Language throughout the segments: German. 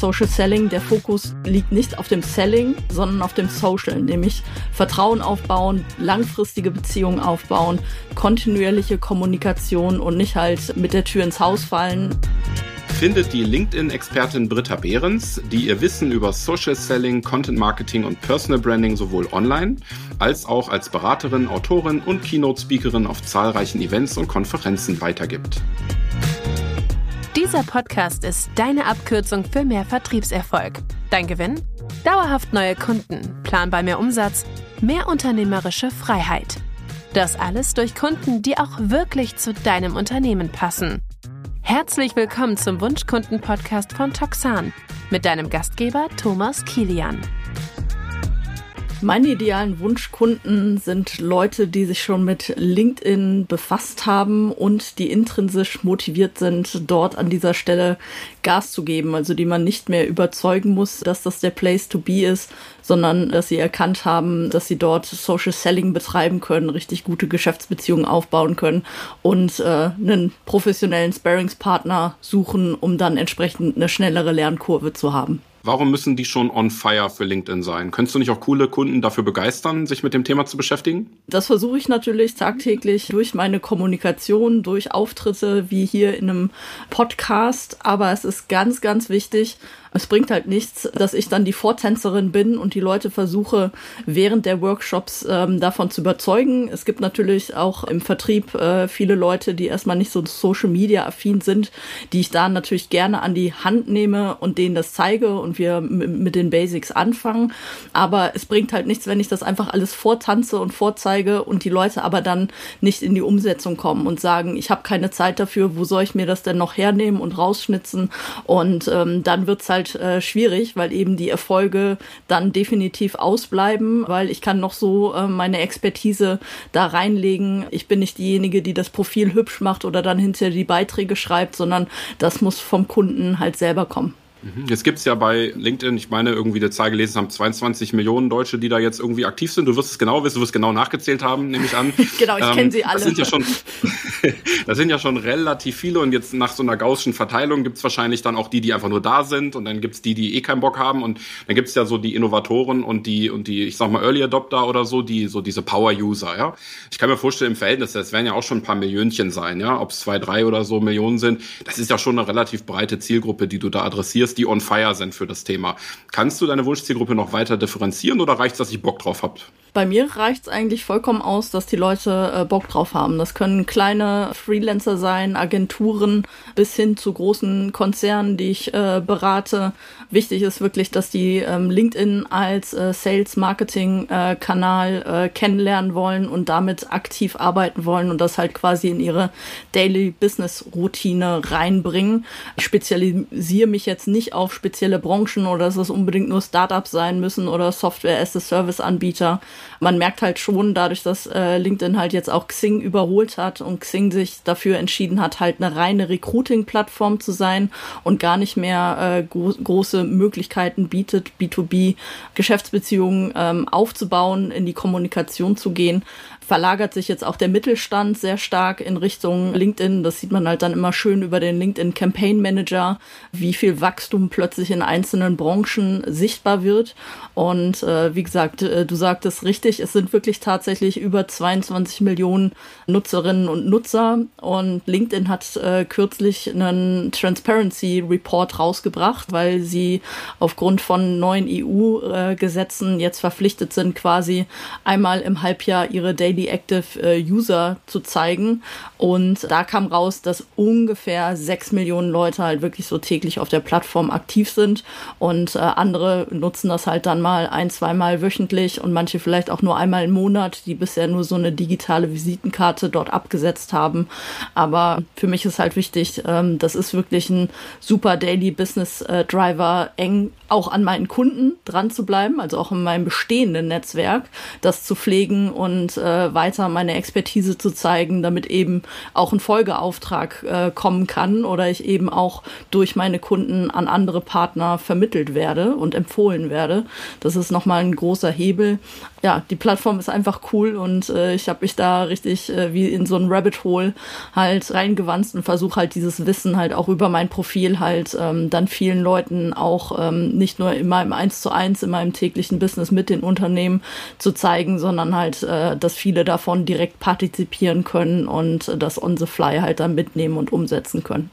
Social Selling. Der Fokus liegt nicht auf dem Selling, sondern auf dem Social, nämlich Vertrauen aufbauen, langfristige Beziehungen aufbauen, kontinuierliche Kommunikation und nicht halt mit der Tür ins Haus fallen findet die LinkedIn-Expertin Britta Behrens, die ihr Wissen über Social Selling, Content Marketing und Personal Branding sowohl online als auch als Beraterin, Autorin und Keynote-Speakerin auf zahlreichen Events und Konferenzen weitergibt. Dieser Podcast ist deine Abkürzung für mehr Vertriebserfolg. Dein Gewinn? Dauerhaft neue Kunden, planbar mehr Umsatz, mehr unternehmerische Freiheit. Das alles durch Kunden, die auch wirklich zu deinem Unternehmen passen. Herzlich willkommen zum Wunschkunden-Podcast von Toxan mit deinem Gastgeber Thomas Kilian. Meine idealen Wunschkunden sind Leute, die sich schon mit LinkedIn befasst haben und die intrinsisch motiviert sind, dort an dieser Stelle Gas zu geben. Also die man nicht mehr überzeugen muss, dass das der Place to be ist, sondern dass sie erkannt haben, dass sie dort Social Selling betreiben können, richtig gute Geschäftsbeziehungen aufbauen können und äh, einen professionellen Sparringspartner suchen, um dann entsprechend eine schnellere Lernkurve zu haben. Warum müssen die schon on fire für LinkedIn sein? Könntest du nicht auch coole Kunden dafür begeistern, sich mit dem Thema zu beschäftigen? Das versuche ich natürlich tagtäglich durch meine Kommunikation, durch Auftritte wie hier in einem Podcast. Aber es ist ganz, ganz wichtig, es bringt halt nichts, dass ich dann die Vortänzerin bin und die Leute versuche, während der Workshops ähm, davon zu überzeugen. Es gibt natürlich auch im Vertrieb äh, viele Leute, die erstmal nicht so Social Media affin sind, die ich da natürlich gerne an die Hand nehme und denen das zeige und wir mit den Basics anfangen. Aber es bringt halt nichts, wenn ich das einfach alles vortanze und vorzeige und die Leute aber dann nicht in die Umsetzung kommen und sagen, ich habe keine Zeit dafür, wo soll ich mir das denn noch hernehmen und rausschnitzen? Und ähm, dann wird's halt halt äh, schwierig, weil eben die Erfolge dann definitiv ausbleiben, weil ich kann noch so äh, meine Expertise da reinlegen. Ich bin nicht diejenige, die das Profil hübsch macht oder dann hinterher die Beiträge schreibt, sondern das muss vom Kunden halt selber kommen. Mhm. Jetzt gibt es ja bei LinkedIn, ich meine, irgendwie der Zahl gelesen haben, 22 Millionen Deutsche, die da jetzt irgendwie aktiv sind. Du wirst es genau wissen, du wirst genau nachgezählt haben, nehme ich an. genau, ich ähm, kenne sie alle. Das sind, ja schon, das sind ja schon relativ viele und jetzt nach so einer gaußschen Verteilung gibt es wahrscheinlich dann auch die, die einfach nur da sind und dann gibt es die, die eh keinen Bock haben und dann gibt es ja so die Innovatoren und die, und die, ich sag mal, Early Adopter oder so, die so diese Power-User, ja. Ich kann mir vorstellen, im Verhältnis, das werden ja auch schon ein paar Millionchen sein, ja, ob es zwei, drei oder so Millionen sind. Das ist ja schon eine relativ breite Zielgruppe, die du da adressierst die on fire sind für das Thema. Kannst du deine Wunschzielgruppe noch weiter differenzieren oder reicht es, dass ich Bock drauf habe? Bei mir reicht es eigentlich vollkommen aus, dass die Leute äh, Bock drauf haben. Das können kleine Freelancer sein, Agenturen bis hin zu großen Konzernen, die ich äh, berate. Wichtig ist wirklich, dass die ähm, LinkedIn als äh, Sales-Marketing-Kanal äh, kennenlernen wollen und damit aktiv arbeiten wollen und das halt quasi in ihre Daily Business-Routine reinbringen. Ich spezialisiere mich jetzt nicht auf spezielle Branchen oder dass es unbedingt nur Startups sein müssen oder Software-as-a-Service-Anbieter man merkt halt schon, dadurch, dass äh, LinkedIn halt jetzt auch Xing überholt hat und Xing sich dafür entschieden hat, halt eine reine Recruiting-Plattform zu sein und gar nicht mehr äh, gro große Möglichkeiten bietet, B2B-Geschäftsbeziehungen ähm, aufzubauen, in die Kommunikation zu gehen, verlagert sich jetzt auch der Mittelstand sehr stark in Richtung LinkedIn. Das sieht man halt dann immer schön über den LinkedIn Campaign Manager, wie viel Wachstum plötzlich in einzelnen Branchen sichtbar wird. Und äh, wie gesagt, äh, du sagtest richtig, es sind wirklich tatsächlich über 22 Millionen Nutzerinnen und Nutzer. Und LinkedIn hat äh, kürzlich einen Transparency Report rausgebracht, weil sie aufgrund von neuen EU-Gesetzen äh, jetzt verpflichtet sind, quasi einmal im Halbjahr ihre Daily Daily Active äh, User zu zeigen. Und da kam raus, dass ungefähr sechs Millionen Leute halt wirklich so täglich auf der Plattform aktiv sind. Und äh, andere nutzen das halt dann mal ein, zweimal wöchentlich und manche vielleicht auch nur einmal im Monat, die bisher nur so eine digitale Visitenkarte dort abgesetzt haben. Aber für mich ist halt wichtig, ähm, das ist wirklich ein super Daily Business äh, Driver, eng auch an meinen Kunden dran zu bleiben, also auch in meinem bestehenden Netzwerk, das zu pflegen und äh, weiter meine Expertise zu zeigen, damit eben auch ein Folgeauftrag äh, kommen kann oder ich eben auch durch meine Kunden an andere Partner vermittelt werde und empfohlen werde. Das ist nochmal ein großer Hebel. Ja, ja, die Plattform ist einfach cool und äh, ich habe mich da richtig äh, wie in so ein Rabbit Hole halt reingewanzt und versuche halt dieses Wissen halt auch über mein Profil halt ähm, dann vielen Leuten auch ähm, nicht nur in meinem Eins zu eins in meinem täglichen Business mit den Unternehmen zu zeigen, sondern halt, äh, dass viele davon direkt partizipieren können und das on the fly halt dann mitnehmen und umsetzen können.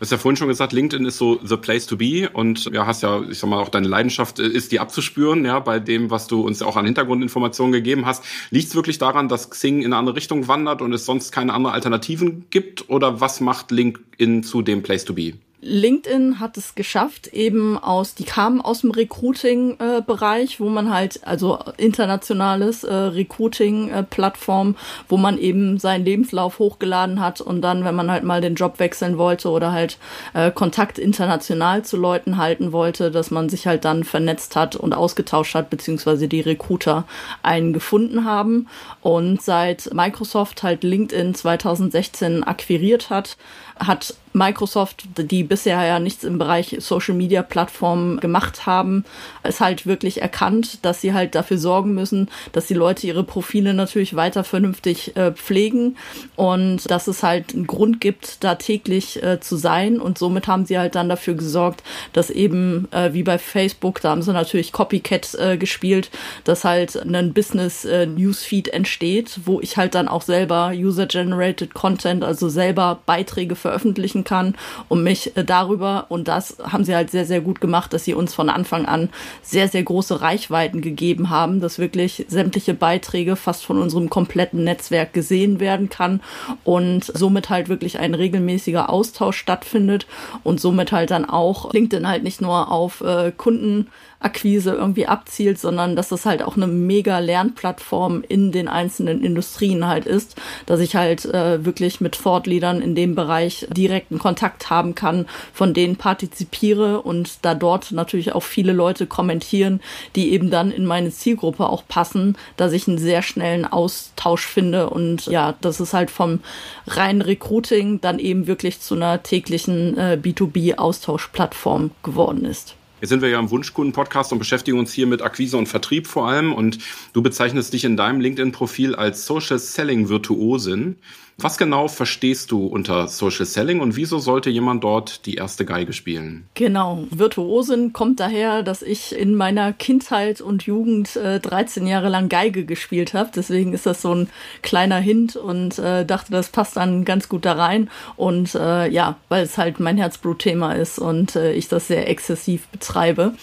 Du hast ja vorhin schon gesagt, LinkedIn ist so the place to be und ja, hast ja, ich sag mal, auch deine Leidenschaft äh, ist die abzuspüren, ja, bei dem, was du uns ja auch an Hintergrundinformationen gegeben hast. Liegt es wirklich daran, dass Xing in eine andere Richtung wandert und es sonst keine anderen Alternativen gibt oder was macht LinkedIn zu dem place to be? LinkedIn hat es geschafft, eben aus, die kamen aus dem Recruiting-Bereich, äh, wo man halt, also internationales äh, Recruiting-Plattform, wo man eben seinen Lebenslauf hochgeladen hat und dann, wenn man halt mal den Job wechseln wollte oder halt äh, Kontakt international zu Leuten halten wollte, dass man sich halt dann vernetzt hat und ausgetauscht hat, beziehungsweise die Recruiter einen gefunden haben. Und seit Microsoft halt LinkedIn 2016 akquiriert hat, hat Microsoft, die bisher ja nichts im Bereich Social Media Plattformen gemacht haben, es halt wirklich erkannt, dass sie halt dafür sorgen müssen, dass die Leute ihre Profile natürlich weiter vernünftig äh, pflegen und dass es halt einen Grund gibt, da täglich äh, zu sein. Und somit haben sie halt dann dafür gesorgt, dass eben äh, wie bei Facebook, da haben sie natürlich Copycat äh, gespielt, dass halt ein Business äh, Newsfeed entsteht, wo ich halt dann auch selber User Generated Content, also selber Beiträge veröffentlichen veröffentlichen kann und mich äh, darüber, und das haben sie halt sehr, sehr gut gemacht, dass sie uns von Anfang an sehr, sehr große Reichweiten gegeben haben, dass wirklich sämtliche Beiträge fast von unserem kompletten Netzwerk gesehen werden kann und somit halt wirklich ein regelmäßiger Austausch stattfindet und somit halt dann auch LinkedIn halt nicht nur auf äh, Kunden Akquise irgendwie abzielt, sondern dass das halt auch eine mega Lernplattform in den einzelnen Industrien halt ist, dass ich halt äh, wirklich mit Fortleadern in dem Bereich direkten Kontakt haben kann, von denen partizipiere und da dort natürlich auch viele Leute kommentieren, die eben dann in meine Zielgruppe auch passen, dass ich einen sehr schnellen Austausch finde und ja, das ist halt vom reinen Recruiting dann eben wirklich zu einer täglichen äh, B2B-Austauschplattform geworden ist. Jetzt sind wir ja im Wunschkunden-Podcast und beschäftigen uns hier mit Akquise und Vertrieb vor allem. Und du bezeichnest dich in deinem LinkedIn-Profil als Social Selling Virtuosin. Was genau verstehst du unter Social Selling und wieso sollte jemand dort die erste Geige spielen? Genau, Virtuosin kommt daher, dass ich in meiner Kindheit und Jugend äh, 13 Jahre lang Geige gespielt habe. Deswegen ist das so ein kleiner Hint und äh, dachte, das passt dann ganz gut da rein. Und äh, ja, weil es halt mein Herzblutthema ist und äh, ich das sehr exzessiv betreibe.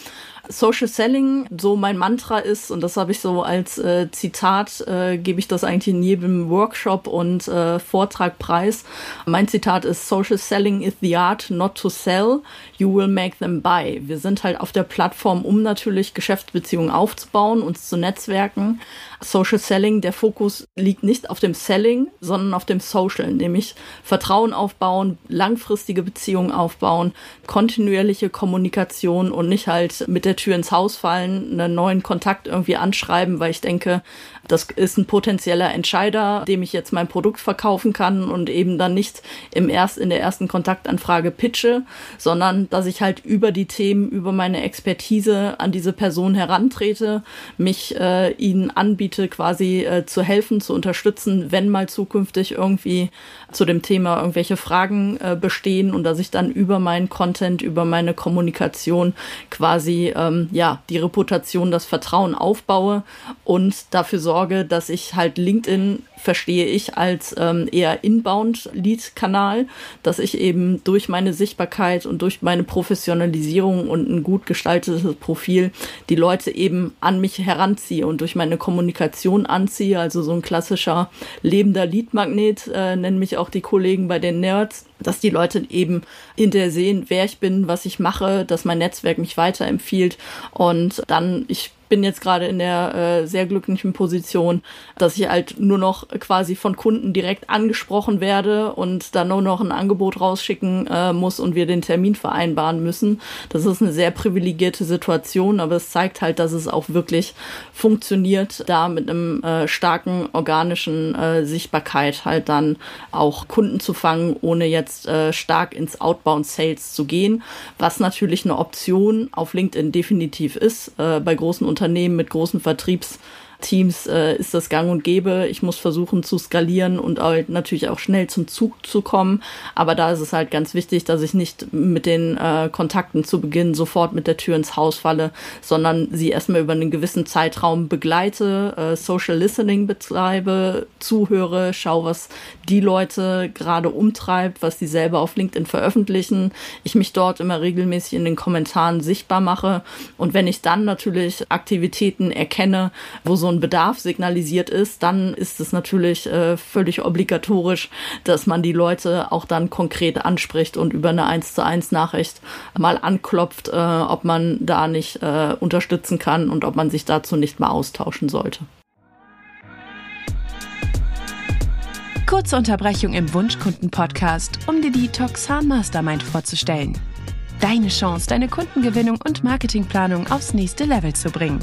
Social Selling so mein Mantra ist, und das habe ich so als äh, Zitat, äh, gebe ich das eigentlich in jedem Workshop und äh, Vortrag preis. Mein Zitat ist, Social Selling is the art not to sell, you will make them buy. Wir sind halt auf der Plattform, um natürlich Geschäftsbeziehungen aufzubauen, uns zu netzwerken, Social Selling, der Fokus liegt nicht auf dem Selling, sondern auf dem Social, nämlich Vertrauen aufbauen, langfristige Beziehungen aufbauen, kontinuierliche Kommunikation und nicht halt mit der Tür ins Haus fallen, einen neuen Kontakt irgendwie anschreiben, weil ich denke, das ist ein potenzieller Entscheider, dem ich jetzt mein Produkt verkaufen kann und eben dann nicht im erst, in der ersten Kontaktanfrage pitche, sondern dass ich halt über die Themen, über meine Expertise an diese Person herantrete, mich äh, ihnen anbiete, quasi äh, zu helfen, zu unterstützen, wenn mal zukünftig irgendwie zu dem Thema irgendwelche Fragen äh, bestehen und dass ich dann über meinen Content, über meine Kommunikation quasi ähm, ja die Reputation, das Vertrauen aufbaue und dafür sorge, dass ich halt LinkedIn verstehe ich als ähm, eher Inbound-Lead-Kanal, dass ich eben durch meine Sichtbarkeit und durch meine Professionalisierung und ein gut gestaltetes Profil die Leute eben an mich heranziehe und durch meine Kommunikation anziehe. Also so ein klassischer lebender Lead-Magnet äh, nennen mich auch die Kollegen bei den Nerds dass die Leute eben hinterher sehen, wer ich bin, was ich mache, dass mein Netzwerk mich weiterempfiehlt und dann ich bin jetzt gerade in der äh, sehr glücklichen Position, dass ich halt nur noch quasi von Kunden direkt angesprochen werde und dann nur noch ein Angebot rausschicken äh, muss und wir den Termin vereinbaren müssen. Das ist eine sehr privilegierte Situation, aber es zeigt halt, dass es auch wirklich funktioniert, da mit einem äh, starken organischen äh, Sichtbarkeit halt dann auch Kunden zu fangen, ohne jetzt äh, stark ins Outbound Sales zu gehen, was natürlich eine Option auf LinkedIn definitiv ist. Äh, bei großen mit großen Vertriebs Teams äh, ist das gang und gäbe. Ich muss versuchen zu skalieren und halt natürlich auch schnell zum Zug zu kommen. Aber da ist es halt ganz wichtig, dass ich nicht mit den äh, Kontakten zu Beginn sofort mit der Tür ins Haus falle, sondern sie erstmal über einen gewissen Zeitraum begleite, äh, Social Listening betreibe, zuhöre, schaue, was die Leute gerade umtreibt, was die selber auf LinkedIn veröffentlichen. Ich mich dort immer regelmäßig in den Kommentaren sichtbar mache. Und wenn ich dann natürlich Aktivitäten erkenne, wo so ein Bedarf signalisiert ist, dann ist es natürlich äh, völlig obligatorisch, dass man die Leute auch dann konkret anspricht und über eine 1 zu 1 Nachricht mal anklopft, äh, ob man da nicht äh, unterstützen kann und ob man sich dazu nicht mal austauschen sollte. Kurze Unterbrechung im Wunschkunden-Podcast, um dir die Toxan Mastermind vorzustellen. Deine Chance, deine Kundengewinnung und Marketingplanung aufs nächste Level zu bringen.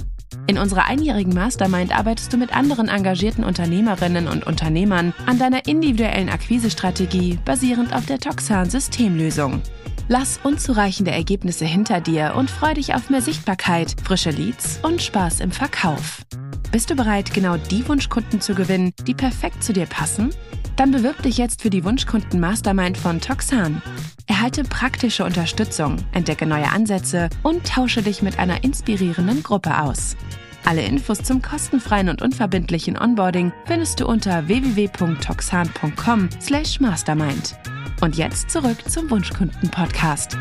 In unserer einjährigen Mastermind arbeitest du mit anderen engagierten Unternehmerinnen und Unternehmern an deiner individuellen Akquisestrategie basierend auf der Toxan Systemlösung. Lass unzureichende Ergebnisse hinter dir und freu dich auf mehr Sichtbarkeit, frische Leads und Spaß im Verkauf. Bist du bereit, genau die Wunschkunden zu gewinnen, die perfekt zu dir passen? Dann bewirb dich jetzt für die Wunschkunden Mastermind von Toxan. Erhalte praktische Unterstützung, entdecke neue Ansätze und tausche dich mit einer inspirierenden Gruppe aus. Alle Infos zum kostenfreien und unverbindlichen Onboarding findest du unter www.toxan.com/mastermind. Und jetzt zurück zum Wunschkunden Podcast.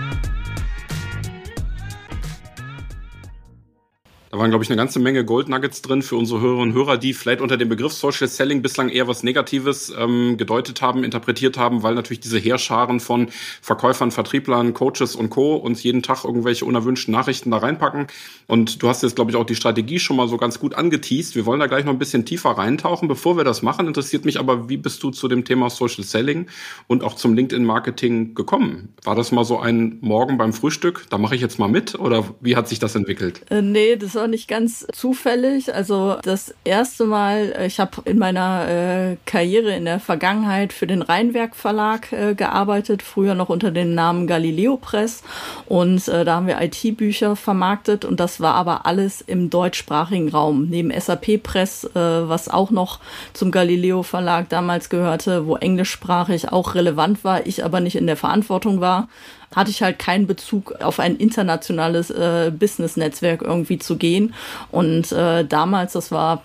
Da waren, glaube ich, eine ganze Menge Gold Nuggets drin für unsere Hörerinnen und Hörer, die vielleicht unter dem Begriff Social Selling bislang eher was Negatives ähm, gedeutet haben, interpretiert haben, weil natürlich diese Heerscharen von Verkäufern, Vertrieblern, Coaches und Co. uns jeden Tag irgendwelche unerwünschten Nachrichten da reinpacken. Und du hast jetzt, glaube ich, auch die Strategie schon mal so ganz gut angeteased. Wir wollen da gleich noch ein bisschen tiefer reintauchen. Bevor wir das machen, interessiert mich aber, wie bist du zu dem Thema Social Selling und auch zum LinkedIn-Marketing gekommen? War das mal so ein Morgen beim Frühstück? Da mache ich jetzt mal mit oder wie hat sich das entwickelt? Äh, nee, das war nicht ganz zufällig. Also das erste Mal, äh, ich habe in meiner äh, Karriere in der Vergangenheit für den Rheinwerk Verlag äh, gearbeitet, früher noch unter dem Namen Galileo Press. Und äh, da haben wir IT-Bücher vermarktet und das war aber alles im deutschsprachigen Raum. Neben SAP Press, äh, was auch noch zum Galileo Verlag damals gehörte, wo englischsprachig auch relevant war, ich aber nicht in der Verantwortung war hatte ich halt keinen Bezug auf ein internationales äh, Business-Netzwerk irgendwie zu gehen. Und äh, damals, das war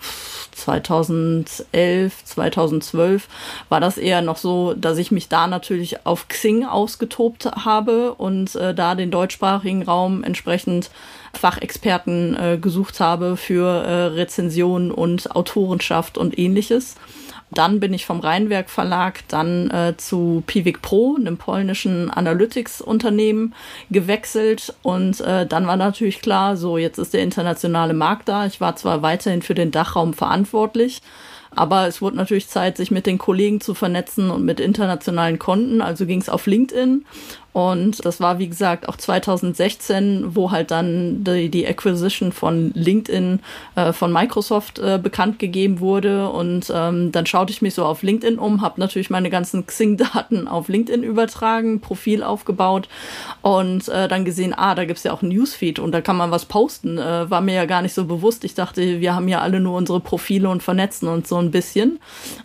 2011, 2012, war das eher noch so, dass ich mich da natürlich auf Xing ausgetobt habe und äh, da den deutschsprachigen Raum entsprechend Fachexperten äh, gesucht habe für äh, Rezensionen und Autorenschaft und ähnliches. Dann bin ich vom Rheinwerk Verlag dann äh, zu Piwik Pro, einem polnischen Analytics-Unternehmen, gewechselt. Und äh, dann war natürlich klar, so jetzt ist der internationale Markt da. Ich war zwar weiterhin für den Dachraum verantwortlich, aber es wurde natürlich Zeit, sich mit den Kollegen zu vernetzen und mit internationalen Konten. Also ging es auf LinkedIn und das war, wie gesagt, auch 2016, wo halt dann die, die Acquisition von LinkedIn äh, von Microsoft äh, bekannt gegeben wurde. Und ähm, dann schaute ich mich so auf LinkedIn um, habe natürlich meine ganzen Xing-Daten auf LinkedIn übertragen, Profil aufgebaut und äh, dann gesehen, ah, da gibt's ja auch ein Newsfeed und da kann man was posten. Äh, war mir ja gar nicht so bewusst. Ich dachte, wir haben ja alle nur unsere Profile und vernetzen uns so ein bisschen.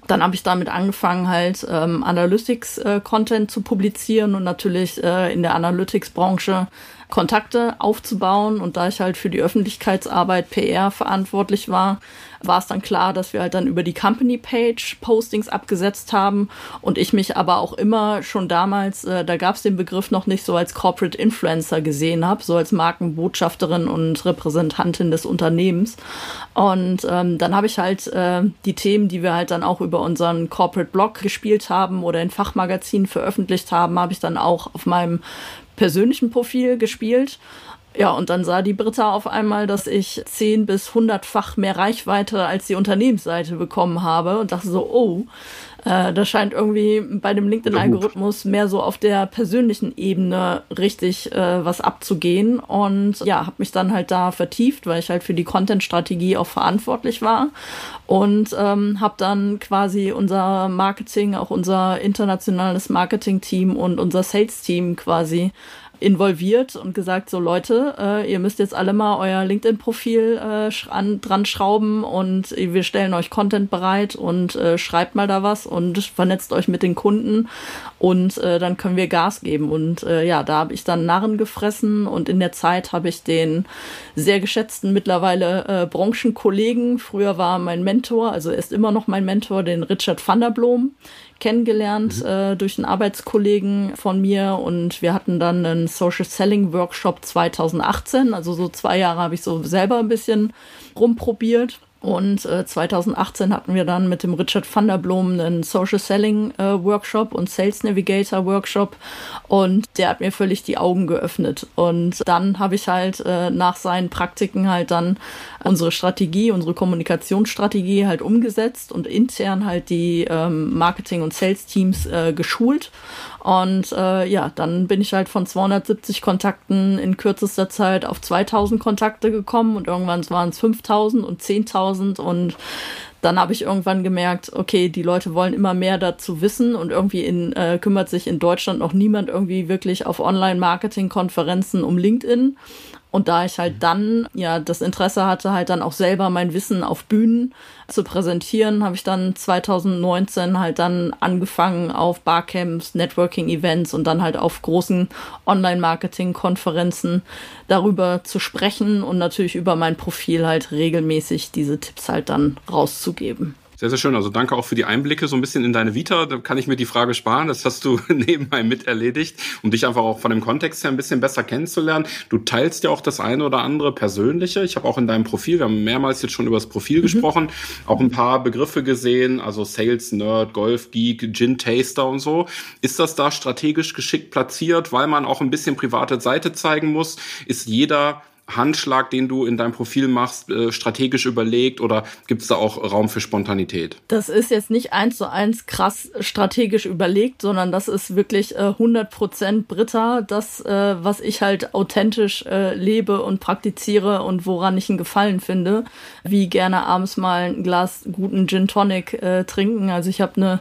Dann habe ich damit angefangen, halt ähm, Analytics-Content äh, zu publizieren und natürlich äh, in der Analytics-Branche Kontakte aufzubauen. Und da ich halt für die Öffentlichkeitsarbeit PR verantwortlich war, war es dann klar, dass wir halt dann über die Company Page Postings abgesetzt haben und ich mich aber auch immer schon damals, äh, da gab es den Begriff noch nicht so als Corporate Influencer gesehen habe, so als Markenbotschafterin und Repräsentantin des Unternehmens. Und ähm, dann habe ich halt äh, die Themen, die wir halt dann auch über unseren Corporate Blog gespielt haben oder in Fachmagazinen veröffentlicht haben, habe ich dann auch auf meinem persönlichen Profil gespielt ja, und dann sah die Britta auf einmal, dass ich zehn bis hundertfach mehr Reichweite als die Unternehmensseite bekommen habe und dachte so, oh, äh, das scheint irgendwie bei dem LinkedIn-Algorithmus mehr so auf der persönlichen Ebene richtig äh, was abzugehen. Und ja, habe mich dann halt da vertieft, weil ich halt für die Content-Strategie auch verantwortlich war. Und ähm, habe dann quasi unser Marketing, auch unser internationales Marketing-Team und unser Sales-Team quasi involviert und gesagt, so Leute, äh, ihr müsst jetzt alle mal euer LinkedIn-Profil äh, an, dran schrauben und wir stellen euch Content bereit und äh, schreibt mal da was und vernetzt euch mit den Kunden und äh, dann können wir Gas geben. Und äh, ja, da habe ich dann Narren gefressen und in der Zeit habe ich den sehr geschätzten mittlerweile äh, Branchenkollegen, früher war mein Mentor, also er ist immer noch mein Mentor, den Richard van der Blom, kennengelernt mhm. äh, durch einen Arbeitskollegen von mir und wir hatten dann einen Social Selling Workshop 2018. Also so zwei Jahre habe ich so selber ein bisschen rumprobiert. Und äh, 2018 hatten wir dann mit dem Richard van der Blom einen Social Selling äh, Workshop und Sales Navigator Workshop und der hat mir völlig die Augen geöffnet. Und dann habe ich halt äh, nach seinen Praktiken halt dann unsere Strategie, unsere Kommunikationsstrategie halt umgesetzt und intern halt die ähm, Marketing- und Sales-Teams äh, geschult und äh, ja, dann bin ich halt von 270 Kontakten in kürzester Zeit auf 2000 Kontakte gekommen und irgendwann waren es 5000 und 10.000 und dann habe ich irgendwann gemerkt, okay, die Leute wollen immer mehr dazu wissen und irgendwie in, äh, kümmert sich in Deutschland noch niemand irgendwie wirklich auf Online-Marketing-Konferenzen um LinkedIn. Und da ich halt dann ja das Interesse hatte, halt dann auch selber mein Wissen auf Bühnen zu präsentieren, habe ich dann 2019 halt dann angefangen auf Barcamps, Networking-Events und dann halt auf großen Online-Marketing-Konferenzen darüber zu sprechen und natürlich über mein Profil halt regelmäßig diese Tipps halt dann rauszugeben. Sehr, sehr schön. Also danke auch für die Einblicke so ein bisschen in deine Vita. Da kann ich mir die Frage sparen. Das hast du nebenbei mit erledigt, um dich einfach auch von dem Kontext her ein bisschen besser kennenzulernen. Du teilst ja auch das eine oder andere Persönliche. Ich habe auch in deinem Profil, wir haben mehrmals jetzt schon über das Profil mhm. gesprochen, auch ein paar Begriffe gesehen, also Sales Nerd, Golf Geek, Gin Taster und so. Ist das da strategisch geschickt platziert, weil man auch ein bisschen private Seite zeigen muss? Ist jeder Handschlag, den du in deinem Profil machst, äh, strategisch überlegt oder gibt es da auch Raum für Spontanität? Das ist jetzt nicht eins zu eins krass strategisch überlegt, sondern das ist wirklich äh, 100% Britta, das, äh, was ich halt authentisch äh, lebe und praktiziere und woran ich einen Gefallen finde, wie gerne abends mal ein Glas guten Gin Tonic äh, trinken. Also ich habe eine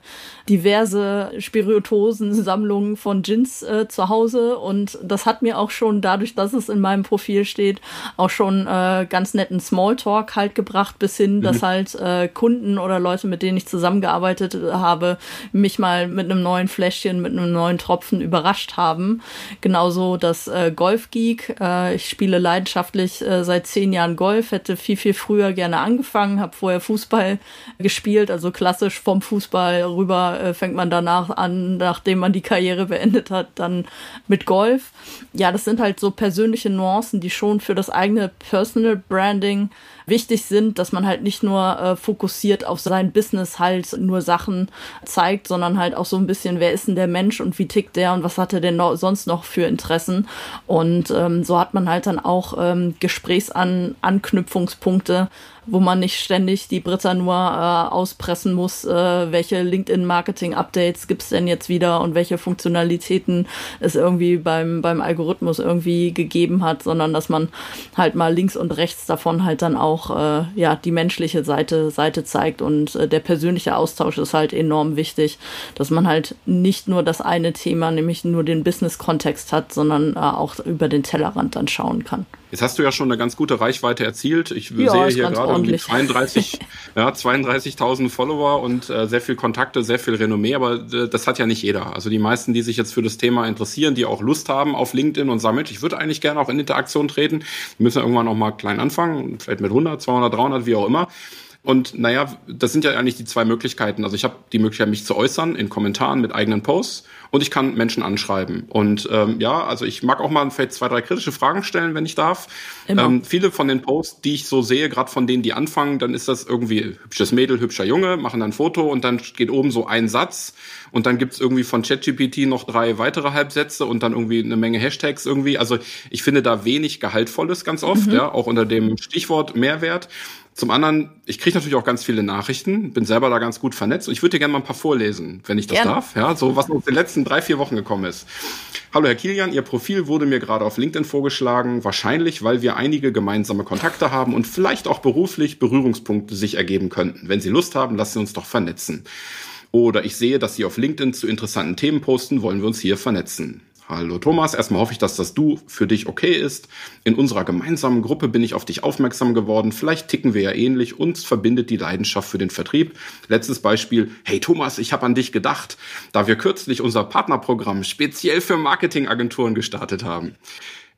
diverse Spirituosen-Sammlungen von Gins äh, zu Hause und das hat mir auch schon dadurch, dass es in meinem Profil steht, auch schon äh, ganz netten Smalltalk halt gebracht, bis hin, mhm. dass halt äh, Kunden oder Leute, mit denen ich zusammengearbeitet habe, mich mal mit einem neuen Fläschchen, mit einem neuen Tropfen überrascht haben. Genauso das äh, Golf Geek. Äh, ich spiele leidenschaftlich äh, seit zehn Jahren Golf, hätte viel, viel früher gerne angefangen, habe vorher Fußball gespielt, also klassisch vom Fußball rüber äh, fängt man danach an, nachdem man die Karriere beendet hat, dann mit Golf. Ja, das sind halt so persönliche Nuancen, die schon für das eigene Personal Branding wichtig sind, dass man halt nicht nur äh, fokussiert auf sein Business halt nur Sachen zeigt, sondern halt auch so ein bisschen, wer ist denn der Mensch und wie tickt der und was hat er denn noch, sonst noch für Interessen. Und ähm, so hat man halt dann auch ähm, Gesprächsanknüpfungspunkte, wo man nicht ständig die Britta nur äh, auspressen muss, äh, welche LinkedIn-Marketing-Updates gibt's denn jetzt wieder und welche Funktionalitäten es irgendwie beim, beim Algorithmus irgendwie gegeben hat, sondern dass man halt mal links und rechts davon halt dann auch äh, ja die menschliche Seite, Seite zeigt und äh, der persönliche Austausch ist halt enorm wichtig, dass man halt nicht nur das eine Thema, nämlich nur den Business-Kontext hat, sondern äh, auch über den Tellerrand dann schauen kann. Jetzt hast du ja schon eine ganz gute Reichweite erzielt. Ich ja, sehe hier gerade um die 32, ja, 32.000 Follower und äh, sehr viel Kontakte, sehr viel Renommee, aber äh, das hat ja nicht jeder. Also die meisten, die sich jetzt für das Thema interessieren, die auch Lust haben auf LinkedIn und sagen, ich würde eigentlich gerne auch in Interaktion treten, die müssen irgendwann auch mal klein anfangen, vielleicht mit 100, 200, 300, wie auch immer. Und naja, das sind ja eigentlich die zwei Möglichkeiten. Also ich habe die Möglichkeit, mich zu äußern in Kommentaren mit eigenen Posts und ich kann Menschen anschreiben. Und ähm, ja, also ich mag auch mal vielleicht zwei, drei kritische Fragen stellen, wenn ich darf. Ähm, viele von den Posts, die ich so sehe, gerade von denen, die anfangen, dann ist das irgendwie hübsches Mädel, hübscher Junge, machen dann ein Foto und dann geht oben so ein Satz und dann gibt's irgendwie von ChatGPT noch drei weitere Halbsätze und dann irgendwie eine Menge Hashtags irgendwie. Also ich finde da wenig Gehaltvolles ganz oft, mhm. ja, auch unter dem Stichwort Mehrwert. Zum anderen, ich kriege natürlich auch ganz viele Nachrichten, bin selber da ganz gut vernetzt und ich würde dir gerne mal ein paar vorlesen, wenn ich das gerne. darf. Ja, so was uns in den letzten drei, vier Wochen gekommen ist. Hallo Herr Kilian, Ihr Profil wurde mir gerade auf LinkedIn vorgeschlagen, wahrscheinlich, weil wir einige gemeinsame Kontakte haben und vielleicht auch beruflich Berührungspunkte sich ergeben könnten. Wenn Sie Lust haben, lassen Sie uns doch vernetzen. Oder ich sehe, dass Sie auf LinkedIn zu interessanten Themen posten, wollen wir uns hier vernetzen. Hallo Thomas, erstmal hoffe ich, dass das Du für dich okay ist. In unserer gemeinsamen Gruppe bin ich auf dich aufmerksam geworden. Vielleicht ticken wir ja ähnlich. Uns verbindet die Leidenschaft für den Vertrieb. Letztes Beispiel. Hey Thomas, ich habe an dich gedacht, da wir kürzlich unser Partnerprogramm speziell für Marketingagenturen gestartet haben.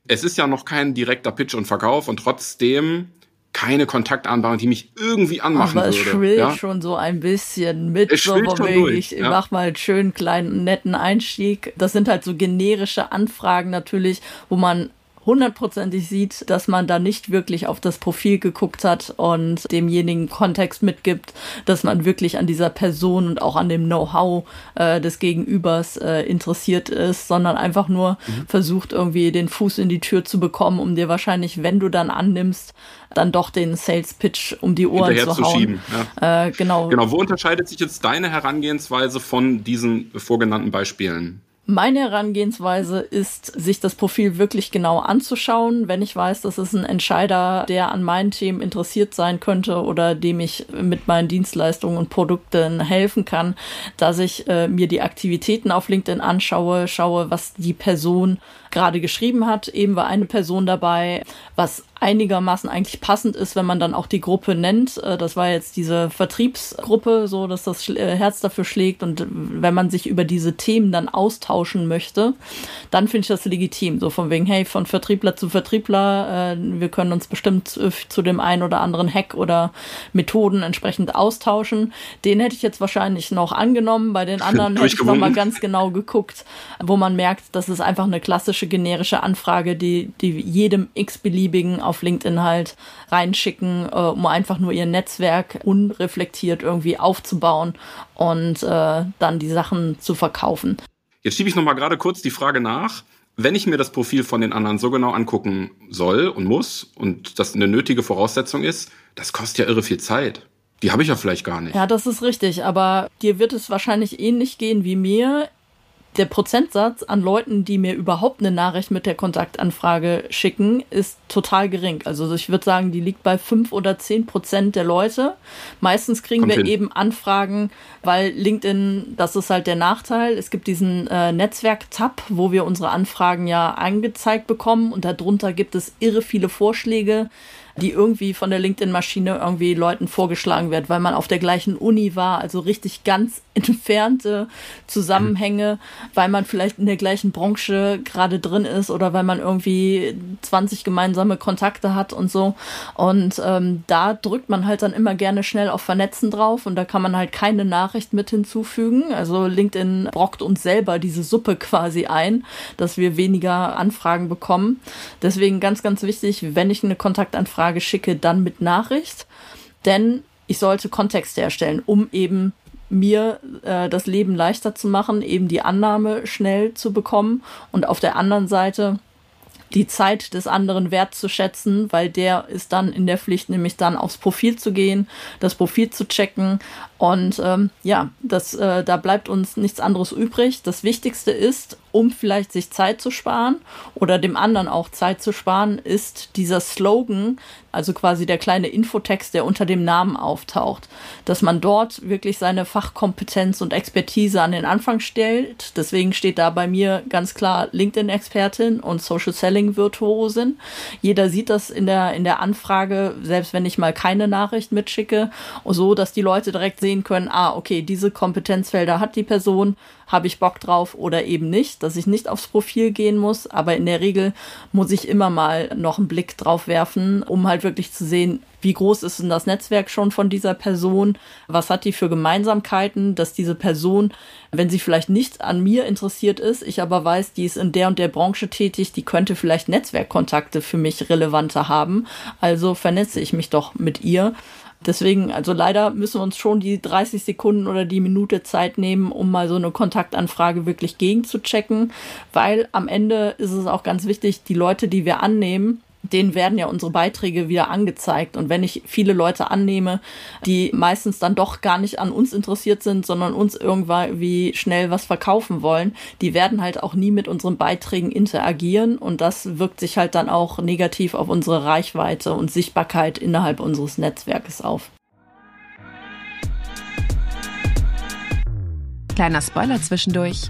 Es ist ja noch kein direkter Pitch und Verkauf und trotzdem keine Kontaktanbahnung, die mich irgendwie anmachen Aber würde. es schwillt ja? schon so ein bisschen mit. Es so durch, ich ja. mach mal einen schönen kleinen netten Einstieg. Das sind halt so generische Anfragen natürlich, wo man hundertprozentig sieht, dass man da nicht wirklich auf das Profil geguckt hat und demjenigen Kontext mitgibt, dass man wirklich an dieser Person und auch an dem Know-how äh, des Gegenübers äh, interessiert ist, sondern einfach nur Mhm. versucht irgendwie den Fuß in die Tür zu bekommen, um dir wahrscheinlich, wenn du dann annimmst, dann doch den Sales Pitch um die Ohren zu zu hauen. schieben. Ja. Äh, genau. Genau, wo unterscheidet sich jetzt deine Herangehensweise von diesen vorgenannten Beispielen? Meine Herangehensweise ist, sich das Profil wirklich genau anzuschauen, wenn ich weiß, das ist ein Entscheider, der an meinen Themen interessiert sein könnte oder dem ich mit meinen Dienstleistungen und Produkten helfen kann, dass ich äh, mir die Aktivitäten auf LinkedIn anschaue, schaue, was die Person gerade geschrieben hat. Eben war eine Person dabei, was einigermaßen eigentlich passend ist, wenn man dann auch die Gruppe nennt. Äh, Das war jetzt diese Vertriebsgruppe, so dass das äh, Herz dafür schlägt und wenn man sich über diese Themen dann austauschen möchte, dann finde ich das legitim. So von wegen, hey, von Vertriebler zu Vertriebler, äh, wir können uns bestimmt zu dem einen oder anderen Hack oder Methoden entsprechend austauschen. Den hätte ich jetzt wahrscheinlich noch angenommen. Bei den anderen hätte ich noch mal Durchgewunken. ganz genau geguckt, wo man merkt, das ist einfach eine klassische generische Anfrage, die, die jedem x-beliebigen auf LinkedIn halt reinschicken, äh, um einfach nur ihr Netzwerk unreflektiert irgendwie aufzubauen und äh, dann die Sachen zu verkaufen. Jetzt schiebe ich noch mal gerade kurz die Frage nach. Wenn ich mir das Profil von den anderen so genau angucken soll und muss und das eine nötige Voraussetzung ist, das kostet ja irre viel Zeit. Die habe ich ja vielleicht gar nicht. Ja, das ist richtig, aber dir wird es wahrscheinlich ähnlich gehen wie mir. Der Prozentsatz an Leuten, die mir überhaupt eine Nachricht mit der Kontaktanfrage schicken, ist total gering. Also ich würde sagen, die liegt bei fünf oder zehn Prozent der Leute. Meistens kriegen Kommt wir hin. eben Anfragen, weil LinkedIn, das ist halt der Nachteil. Es gibt diesen äh, Netzwerk-Tab, wo wir unsere Anfragen ja angezeigt bekommen und darunter gibt es irre viele Vorschläge die irgendwie von der LinkedIn-Maschine irgendwie Leuten vorgeschlagen wird, weil man auf der gleichen Uni war, also richtig ganz entfernte Zusammenhänge, weil man vielleicht in der gleichen Branche gerade drin ist oder weil man irgendwie 20 gemeinsame Kontakte hat und so. Und ähm, da drückt man halt dann immer gerne schnell auf Vernetzen drauf und da kann man halt keine Nachricht mit hinzufügen. Also LinkedIn brockt uns selber diese Suppe quasi ein, dass wir weniger Anfragen bekommen. Deswegen ganz, ganz wichtig, wenn ich eine Kontaktanfrage schicke, dann mit Nachricht. Denn ich sollte Kontext herstellen, um eben mir äh, das Leben leichter zu machen, eben die Annahme schnell zu bekommen und auf der anderen Seite die Zeit des anderen wertzuschätzen, weil der ist dann in der Pflicht, nämlich dann aufs Profil zu gehen, das Profil zu checken und ähm, ja, das, äh, da bleibt uns nichts anderes übrig. Das Wichtigste ist, um vielleicht sich Zeit zu sparen oder dem anderen auch Zeit zu sparen, ist dieser Slogan, also quasi der kleine Infotext, der unter dem Namen auftaucht, dass man dort wirklich seine Fachkompetenz und Expertise an den Anfang stellt. Deswegen steht da bei mir ganz klar LinkedIn-Expertin und Social Selling-Virtuosin. Jeder sieht das in der, in der Anfrage, selbst wenn ich mal keine Nachricht mitschicke, so dass die Leute direkt sehen können, ah, okay, diese Kompetenzfelder hat die Person, habe ich Bock drauf oder eben nicht, dass ich nicht aufs Profil gehen muss, aber in der Regel muss ich immer mal noch einen Blick drauf werfen, um halt wirklich zu sehen, wie groß ist denn das Netzwerk schon von dieser Person, was hat die für Gemeinsamkeiten, dass diese Person, wenn sie vielleicht nicht an mir interessiert ist, ich aber weiß, die ist in der und der Branche tätig, die könnte vielleicht Netzwerkkontakte für mich relevanter haben, also vernetze ich mich doch mit ihr. Deswegen, also leider müssen wir uns schon die 30 Sekunden oder die Minute Zeit nehmen, um mal so eine Kontaktanfrage wirklich gegenzuchecken, weil am Ende ist es auch ganz wichtig, die Leute, die wir annehmen, denen werden ja unsere Beiträge wieder angezeigt. Und wenn ich viele Leute annehme, die meistens dann doch gar nicht an uns interessiert sind, sondern uns irgendwie schnell was verkaufen wollen, die werden halt auch nie mit unseren Beiträgen interagieren. Und das wirkt sich halt dann auch negativ auf unsere Reichweite und Sichtbarkeit innerhalb unseres Netzwerkes auf. Kleiner Spoiler zwischendurch.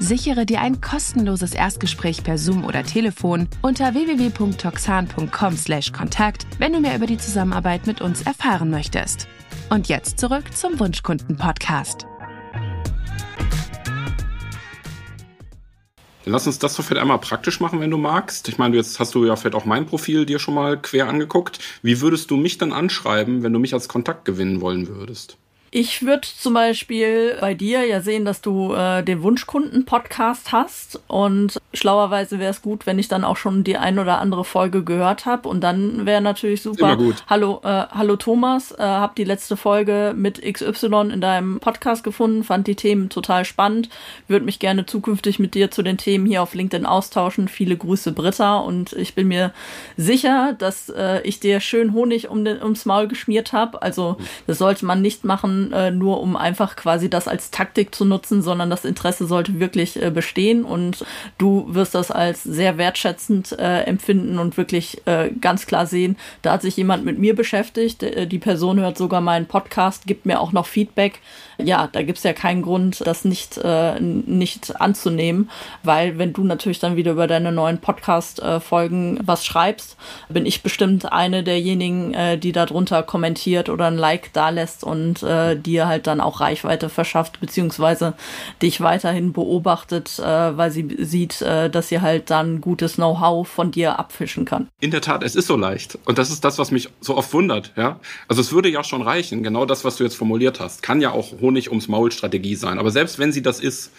Sichere dir ein kostenloses Erstgespräch per Zoom oder Telefon unter www.toxan.com/kontakt, wenn du mehr über die Zusammenarbeit mit uns erfahren möchtest. Und jetzt zurück zum Wunschkunden Podcast. Lass uns das doch vielleicht einmal praktisch machen, wenn du magst. Ich meine, jetzt hast du ja vielleicht auch mein Profil dir schon mal quer angeguckt. Wie würdest du mich dann anschreiben, wenn du mich als Kontakt gewinnen wollen würdest? Ich würde zum Beispiel bei dir ja sehen, dass du äh, den Wunschkunden-Podcast hast und schlauerweise wäre es gut, wenn ich dann auch schon die ein oder andere Folge gehört habe und dann wäre natürlich super. Hallo, äh, hallo Thomas, äh, hab die letzte Folge mit XY in deinem Podcast gefunden, fand die Themen total spannend, würde mich gerne zukünftig mit dir zu den Themen hier auf LinkedIn austauschen. Viele Grüße Britta und ich bin mir sicher, dass äh, ich dir schön Honig um den, ums Maul geschmiert habe. Also das sollte man nicht machen, äh, nur um einfach quasi das als Taktik zu nutzen, sondern das Interesse sollte wirklich äh, bestehen und du wirst das als sehr wertschätzend äh, empfinden und wirklich äh, ganz klar sehen, da hat sich jemand mit mir beschäftigt, äh, die Person hört sogar meinen Podcast, gibt mir auch noch Feedback. Ja, da gibt's ja keinen Grund, das nicht, äh, nicht anzunehmen, weil wenn du natürlich dann wieder über deine neuen Podcast-Folgen was schreibst, bin ich bestimmt eine derjenigen, die darunter kommentiert oder ein Like da lässt und äh, dir halt dann auch Reichweite verschafft, beziehungsweise dich weiterhin beobachtet, äh, weil sie sieht, äh, dass sie halt dann gutes Know-how von dir abfischen kann. In der Tat, es ist so leicht. Und das ist das, was mich so oft wundert, ja. Also es würde ja schon reichen, genau das, was du jetzt formuliert hast, kann ja auch Honig ums Maul Strategie sein. Aber selbst wenn sie das ist,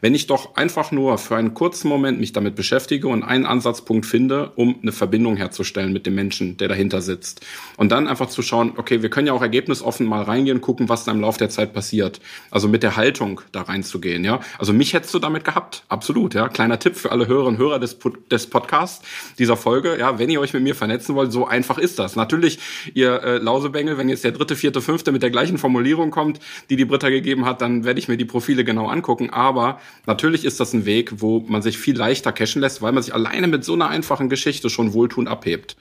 wenn ich doch einfach nur für einen kurzen Moment mich damit beschäftige und einen Ansatzpunkt finde, um eine Verbindung herzustellen mit dem Menschen, der dahinter sitzt. Und dann einfach zu schauen, okay, wir können ja auch ergebnisoffen mal reingehen, gucken, was da im Laufe der Zeit passiert. Also mit der Haltung da reinzugehen, ja. Also mich hättest du damit gehabt. Absolut, ja. Kleiner Tipp für alle Hörerinnen und Hörer des, des Podcasts dieser Folge. Ja, wenn ihr euch mit mir vernetzen wollt, so einfach ist das. Natürlich, ihr äh, Lausebengel, wenn jetzt der dritte, vierte, fünfte mit der gleichen Formulierung kommt, die die Britta gegeben hat, dann werde ich mir die Profile genau angucken. Aber Natürlich ist das ein Weg, wo man sich viel leichter cashen lässt, weil man sich alleine mit so einer einfachen Geschichte schon wohltun abhebt.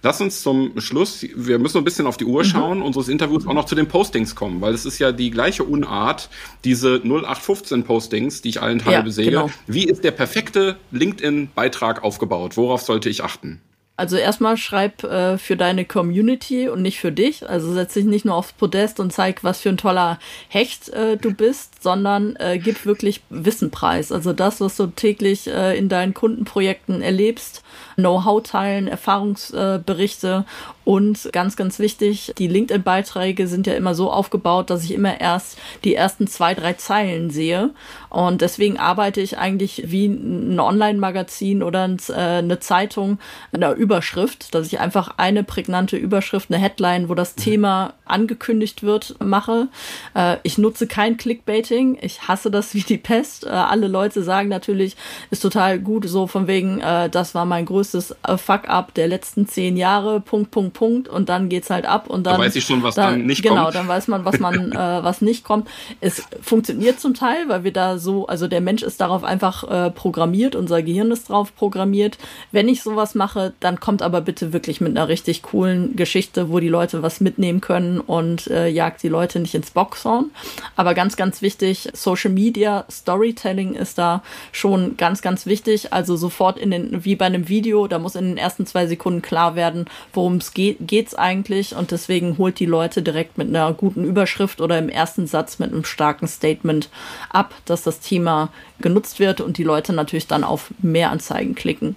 Lass uns zum Schluss, wir müssen ein bisschen auf die Uhr mhm. schauen, mhm. unseres Interviews auch noch zu den Postings kommen, weil es ist ja die gleiche Unart, diese 0815 Postings, die ich allen Teil ja, besäge. Genau. Wie ist der perfekte LinkedIn-Beitrag aufgebaut? Worauf sollte ich achten? Also erstmal schreib äh, für deine Community und nicht für dich. Also setz dich nicht nur aufs Podest und zeig, was für ein toller Hecht äh, du bist, sondern äh, gib wirklich Wissen preis. Also das, was du täglich äh, in deinen Kundenprojekten erlebst, Know-how teilen, Erfahrungsberichte und ganz, ganz wichtig, die LinkedIn-Beiträge sind ja immer so aufgebaut, dass ich immer erst die ersten zwei, drei Zeilen sehe. Und deswegen arbeite ich eigentlich wie ein Online-Magazin oder äh, eine Zeitung, eine Überschrift, dass ich einfach eine prägnante Überschrift, eine Headline, wo das mhm. Thema angekündigt wird, mache. Äh, ich nutze kein Clickbaiting. Ich hasse das wie die Pest. Äh, alle Leute sagen natürlich, ist total gut, so von wegen, das war mein größtes Fuck-up der letzten zehn Jahre, Punkt, Punkt, Punkt und dann geht's halt ab und dann. Da weiß ich schon, was dann, dann nicht genau, kommt. Genau, dann weiß man, was man, äh, was nicht kommt. Es funktioniert zum Teil, weil wir da so, also der Mensch ist darauf einfach äh, programmiert, unser Gehirn ist drauf programmiert. Wenn ich sowas mache, dann kommt aber bitte wirklich mit einer richtig coolen Geschichte, wo die Leute was mitnehmen können und äh, jagt die Leute nicht ins Boxhorn. Aber ganz, ganz wichtig, Social Media Storytelling ist da schon ganz, ganz wichtig. Also sofort in den, wie bei einem Video, da muss in den ersten zwei Sekunden klar werden, worum es geht geht, es eigentlich und deswegen holt die Leute direkt mit einer guten Überschrift oder im ersten Satz mit einem starken Statement ab, dass das Thema genutzt wird und die Leute natürlich dann auf mehr Anzeigen klicken.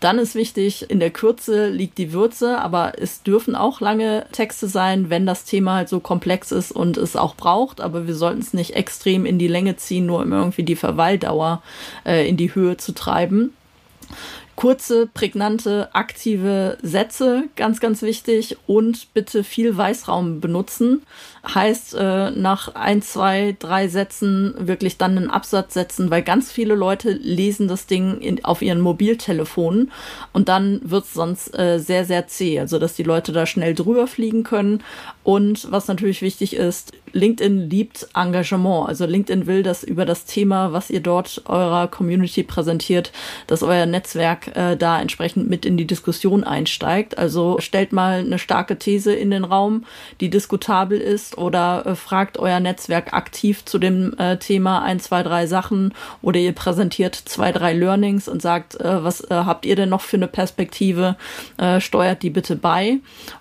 Dann ist wichtig, in der Kürze liegt die Würze, aber es dürfen auch lange Texte sein, wenn das Thema halt so komplex ist und es auch braucht, aber wir sollten es nicht extrem in die Länge ziehen, nur um irgendwie die Verweildauer äh, in die Höhe zu treiben. Kurze, prägnante, aktive Sätze, ganz, ganz wichtig. Und bitte viel Weißraum benutzen. Heißt, äh, nach ein, zwei, drei Sätzen wirklich dann einen Absatz setzen, weil ganz viele Leute lesen das Ding in, auf ihren Mobiltelefonen und dann wird es sonst äh, sehr, sehr zäh. Also, dass die Leute da schnell drüber fliegen können. Und was natürlich wichtig ist, LinkedIn liebt Engagement. Also LinkedIn will, dass über das Thema, was ihr dort eurer Community präsentiert, dass euer Netzwerk äh, da entsprechend mit in die Diskussion einsteigt. Also stellt mal eine starke These in den Raum, die diskutabel ist oder äh, fragt euer Netzwerk aktiv zu dem äh, Thema ein, zwei, drei Sachen oder ihr präsentiert zwei, drei Learnings und sagt, äh, was äh, habt ihr denn noch für eine Perspektive? Äh, steuert die bitte bei.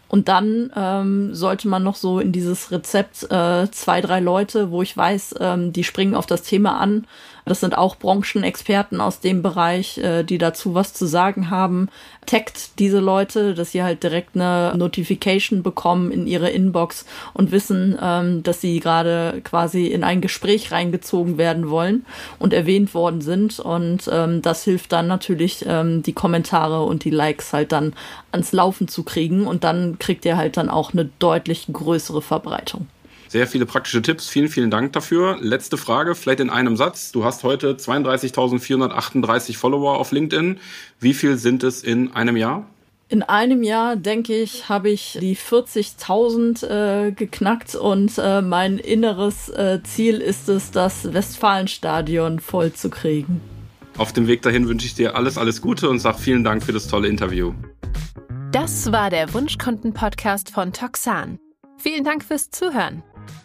Und dann ähm, sollte man noch so in dieses Rezept äh, zwei, drei Leute, wo ich weiß, ähm, die springen auf das Thema an, das sind auch Branchenexperten aus dem Bereich, äh, die dazu was zu sagen haben. Taggt diese Leute, dass sie halt direkt eine Notification bekommen in ihre Inbox und wissen, ähm, dass sie gerade quasi in ein Gespräch reingezogen werden wollen und erwähnt worden sind. Und ähm, das hilft dann natürlich, ähm, die Kommentare und die Likes halt dann ans Laufen zu kriegen. Und dann kriegt ihr halt dann auch eine deutlich größere Verbreitung. Sehr viele praktische Tipps. Vielen, vielen Dank dafür. Letzte Frage, vielleicht in einem Satz. Du hast heute 32.438 Follower auf LinkedIn. Wie viel sind es in einem Jahr? In einem Jahr, denke ich, habe ich die 40.000 äh, geknackt und äh, mein inneres äh, Ziel ist es, das Westfalenstadion voll zu kriegen. Auf dem Weg dahin wünsche ich dir alles, alles Gute und sage vielen Dank für das tolle Interview. Das war der Wunschkunden-Podcast von Toxan. Vielen Dank fürs Zuhören.